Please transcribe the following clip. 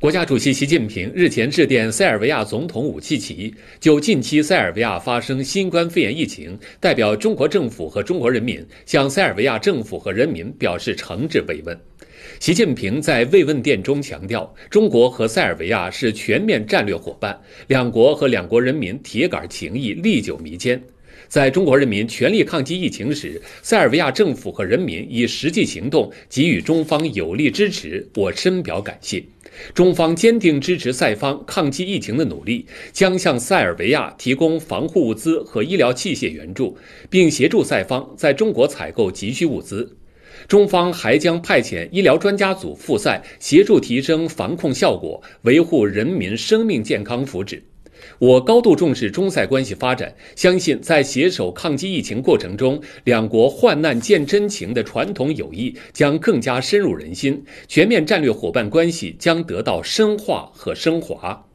国家主席习近平日前致电塞尔维亚总统武契奇，就近期塞尔维亚发生新冠肺炎疫情，代表中国政府和中国人民向塞尔维亚政府和人民表示诚挚慰问。习近平在慰问电中强调，中国和塞尔维亚是全面战略伙伴，两国和两国人民铁杆情谊历久弥坚。在中国人民全力抗击疫情时，塞尔维亚政府和人民以实际行动给予中方有力支持，我深表感谢。中方坚定支持塞方抗击疫情的努力，将向塞尔维亚提供防护物资和医疗器械援助，并协助塞方在中国采购急需物资。中方还将派遣医疗专家组赴塞，协助提升防控效果，维护人民生命健康福祉。我高度重视中塞关系发展，相信在携手抗击疫情过程中，两国患难见真情的传统友谊将更加深入人心，全面战略伙伴关系将得到深化和升华。